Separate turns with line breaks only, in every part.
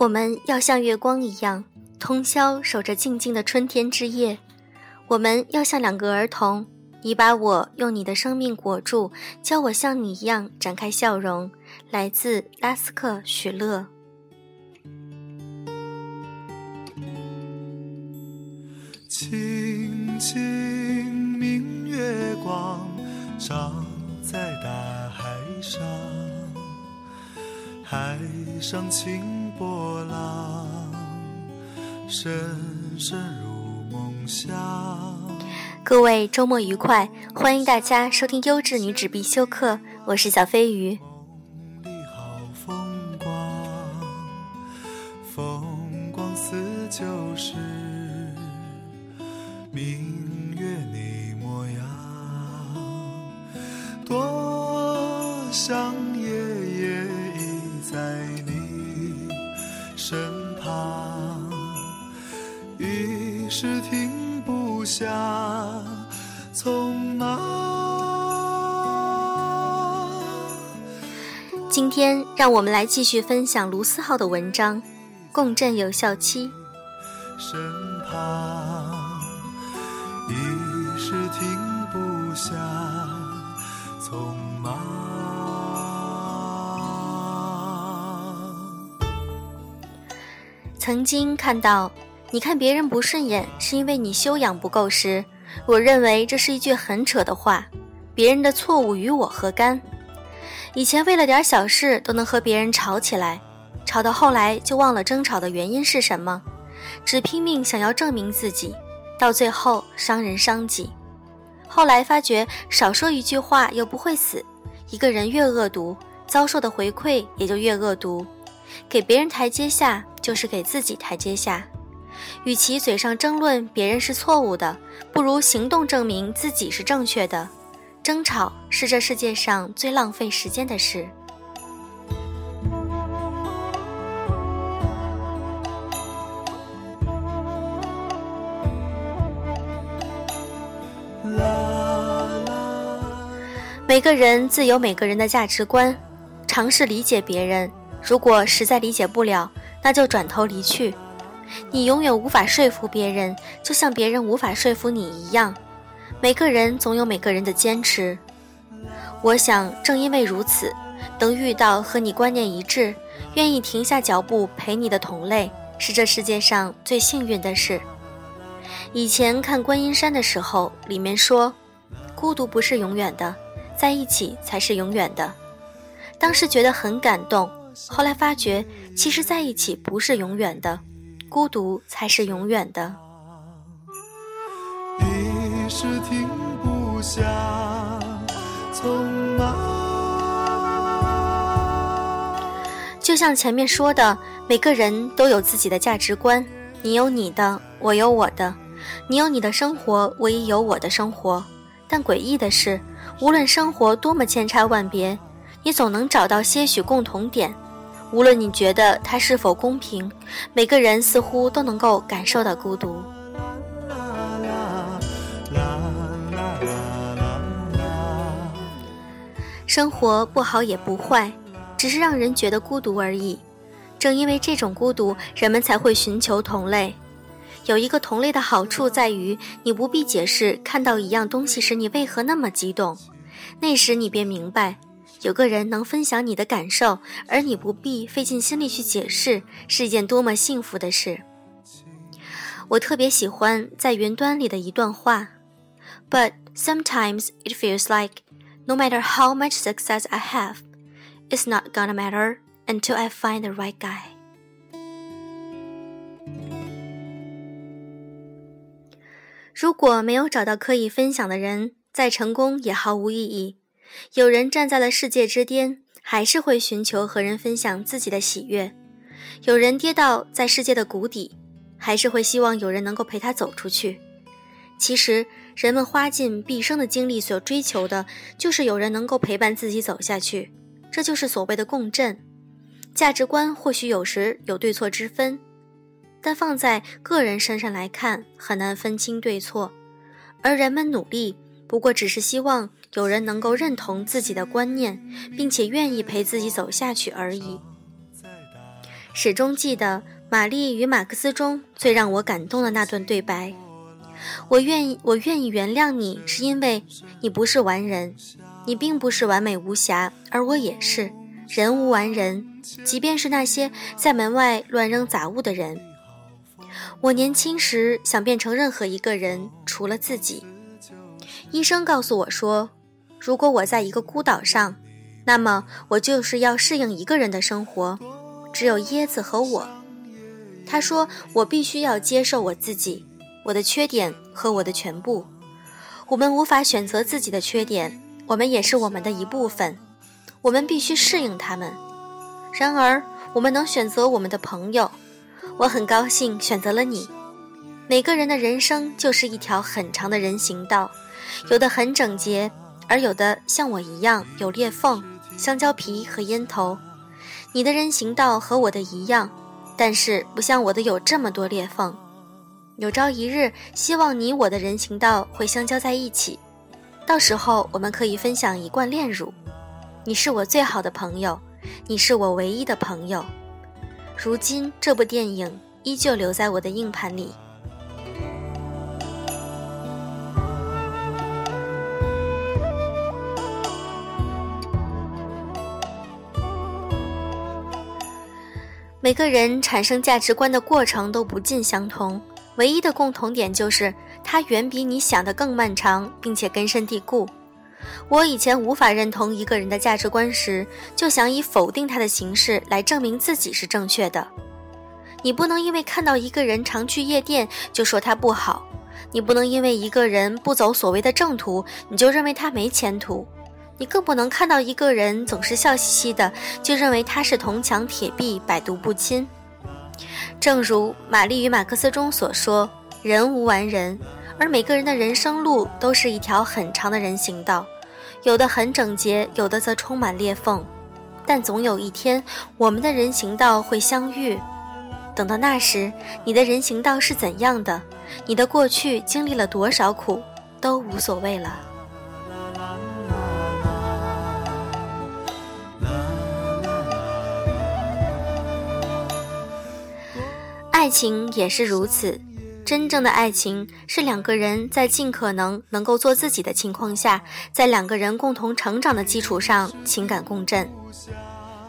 我们要像月光一样，通宵守着静静的春天之夜。我们要像两个儿童，你把我用你的生命裹住，教我像你一样展开笑容。来自拉斯克许乐。
清清明月光照在大海上，海上清波浪，深深入梦乡。
各位周末愉快，欢迎大家收听优质女子必修课，我是小飞鱼。
梦里好风光，风光似旧时，明
今天让我们来继续分享卢思浩的文章《共振有效期》。
身旁，一时停不下匆忙。
曾经看到，你看别人不顺眼是因为你修养不够时，我认为这是一句很扯的话。别人的错误与我何干？以前为了点小事都能和别人吵起来，吵到后来就忘了争吵的原因是什么，只拼命想要证明自己，到最后伤人伤己。后来发觉少说一句话又不会死，一个人越恶毒，遭受的回馈也就越恶毒。给别人台阶下，就是给自己台阶下。与其嘴上争论别人是错误的，不如行动证明自己是正确的。争吵是这世界上最浪费时间的事。每个人自有每个人的价值观，尝试理解别人。如果实在理解不了，那就转头离去。你永远无法说服别人，就像别人无法说服你一样。每个人总有每个人的坚持。我想，正因为如此，能遇到和你观念一致、愿意停下脚步陪你的同类，是这世界上最幸运的事。以前看观音山的时候，里面说，孤独不是永远的，在一起才是永远的。当时觉得很感动，后来发觉，其实在一起不是永远的，孤独才是永远的。
是停不下匆忙。
就像前面说的，每个人都有自己的价值观，你有你的，我有我的，你有你的生活，我也有我的生活。但诡异的是，无论生活多么千差万别，你总能找到些许共同点。无论你觉得它是否公平，每个人似乎都能够感受到孤独。生活不好也不坏，只是让人觉得孤独而已。正因为这种孤独，人们才会寻求同类。有一个同类的好处在于，你不必解释看到一样东西时你为何那么激动，那时你便明白，有个人能分享你的感受，而你不必费尽心力去解释，是一件多么幸福的事。我特别喜欢在云端里的一段话，But sometimes it feels like no matter how much success I have, it's not gonna matter until I find the right guy. 如果没有找到可以分享的人，再成功也毫无意义。有人站在了世界之巅，还是会寻求和人分享自己的喜悦；有人跌倒在世界的谷底，还是会希望有人能够陪他走出去。其实，人们花尽毕生的精力所追求的，就是有人能够陪伴自己走下去。这就是所谓的共振。价值观或许有时有对错之分，但放在个人身上来看，很难分清对错。而人们努力，不过只是希望有人能够认同自己的观念，并且愿意陪自己走下去而已。始终记得《玛丽与马克思》中最让我感动的那段对白：“我愿意，我愿意原谅你，是因为你不是完人，你并不是完美无瑕，而我也是。人无完人，即便是那些在门外乱扔杂物的人。我年轻时想变成任何一个人，除了自己。医生告诉我说，如果我在一个孤岛上。”那么我就是要适应一个人的生活，只有椰子和我。他说我必须要接受我自己，我的缺点和我的全部。我们无法选择自己的缺点，我们也是我们的一部分。我们必须适应他们。然而，我们能选择我们的朋友。我很高兴选择了你。每个人的人生就是一条很长的人行道，有的很整洁，而有的像我一样有裂缝。香蕉皮和烟头，你的人行道和我的一样，但是不像我的有这么多裂缝。有朝一日，希望你我的人行道会相交在一起，到时候我们可以分享一罐炼乳。你是我最好的朋友，你是我唯一的朋友。如今，这部电影依旧留在我的硬盘里。每个人产生价值观的过程都不尽相同，唯一的共同点就是它远比你想的更漫长，并且根深蒂固。我以前无法认同一个人的价值观时，就想以否定他的形式来证明自己是正确的。你不能因为看到一个人常去夜店就说他不好，你不能因为一个人不走所谓的正途，你就认为他没前途。你更不能看到一个人总是笑嘻嘻的，就认为他是铜墙铁壁、百毒不侵。正如《玛丽与马克思》中所说：“人无完人，而每个人的人生路都是一条很长的人行道，有的很整洁，有的则充满裂缝。但总有一天，我们的人行道会相遇。等到那时，你的人行道是怎样的，你的过去经历了多少苦，都无所谓了。”爱情也是如此，真正的爱情是两个人在尽可能能够做自己的情况下，在两个人共同成长的基础上情感共振。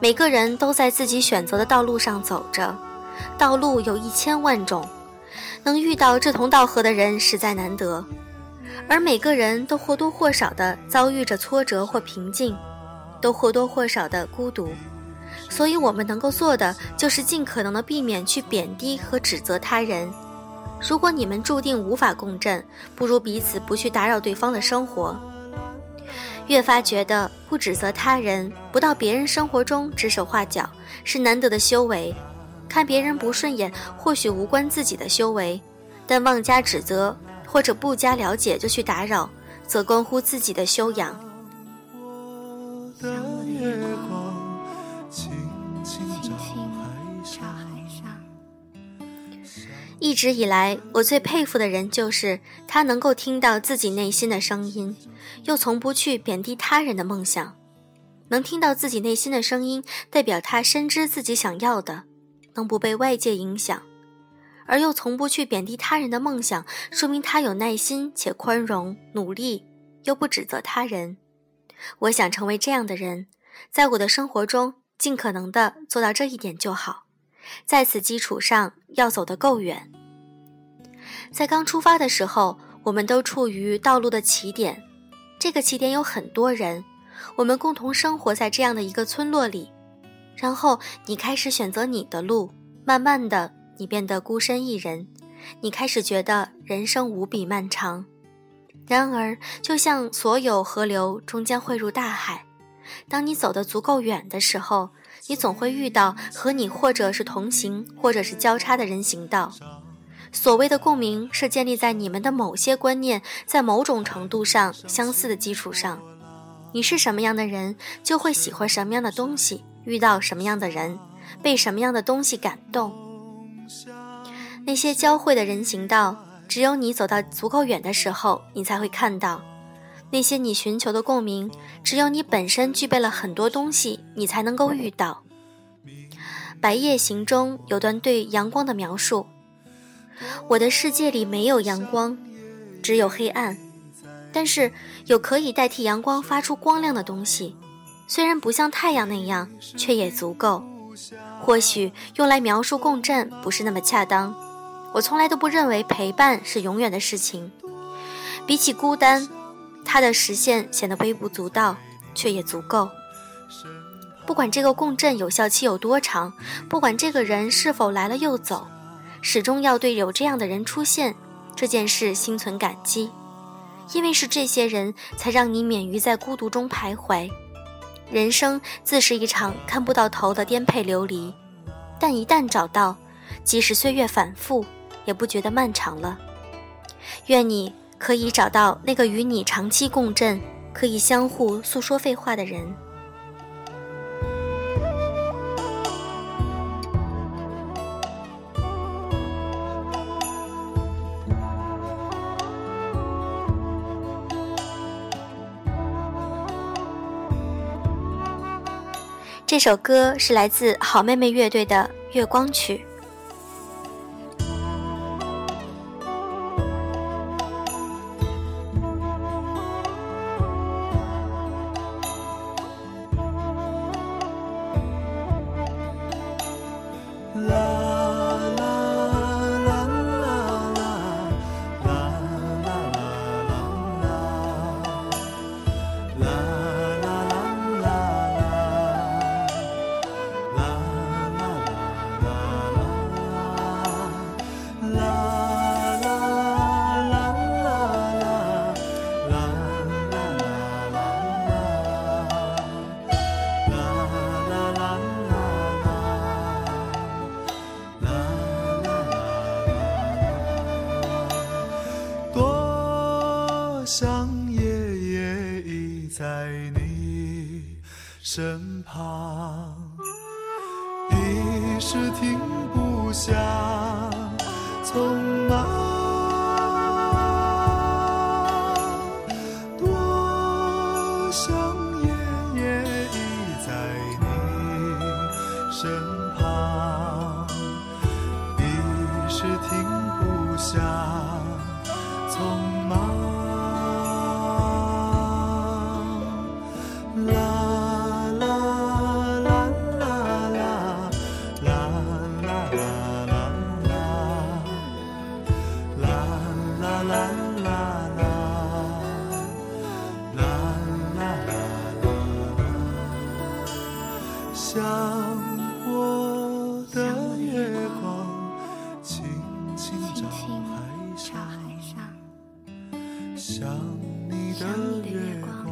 每个人都在自己选择的道路上走着，道路有一千万种，能遇到志同道合的人实在难得，而每个人都或多或少的遭遇着挫折或平静，都或多或少的孤独。所以，我们能够做的就是尽可能的避免去贬低和指责他人。如果你们注定无法共振，不如彼此不去打扰对方的生活。越发觉得不指责他人，不到别人生活中指手画脚，是难得的修为。看别人不顺眼，或许无关自己的修为，但妄加指责或者不加了解就去打扰，则关乎自己的修养。一直以来，我最佩服的人就是他能够听到自己内心的声音，又从不去贬低他人的梦想。能听到自己内心的声音，代表他深知自己想要的，能不被外界影响，而又从不去贬低他人的梦想，说明他有耐心且宽容，努力又不指责他人。我想成为这样的人，在我的生活中尽可能的做到这一点就好。在此基础上，要走得够远。在刚出发的时候，我们都处于道路的起点，这个起点有很多人，我们共同生活在这样的一个村落里。然后你开始选择你的路，慢慢的，你变得孤身一人，你开始觉得人生无比漫长。然而，就像所有河流终将汇入大海，当你走得足够远的时候。你总会遇到和你或者是同行，或者是交叉的人行道。所谓的共鸣，是建立在你们的某些观念在某种程度上相似的基础上。你是什么样的人，就会喜欢什么样的东西，遇到什么样的人，被什么样的东西感动。那些交汇的人行道，只有你走到足够远的时候，你才会看到。那些你寻求的共鸣，只有你本身具备了很多东西，你才能够遇到。白夜行》中有段对阳光的描述：“我的世界里没有阳光，只有黑暗。但是有可以代替阳光发出光亮的东西，虽然不像太阳那样，却也足够。或许用来描述共振不是那么恰当。我从来都不认为陪伴是永远的事情。比起孤单，它的实现显得微不足道，却也足够。”不管这个共振有效期有多长，不管这个人是否来了又走，始终要对有这样的人出现这件事心存感激，因为是这些人才让你免于在孤独中徘徊。人生自是一场看不到头的颠沛流离，但一旦找到，即使岁月反复，也不觉得漫长了。愿你可以找到那个与你长期共振、可以相互诉说废话的人。这首歌是来自好妹妹乐队的《月光曲》。
旁，一时停不下匆忙。像你的月光，轻。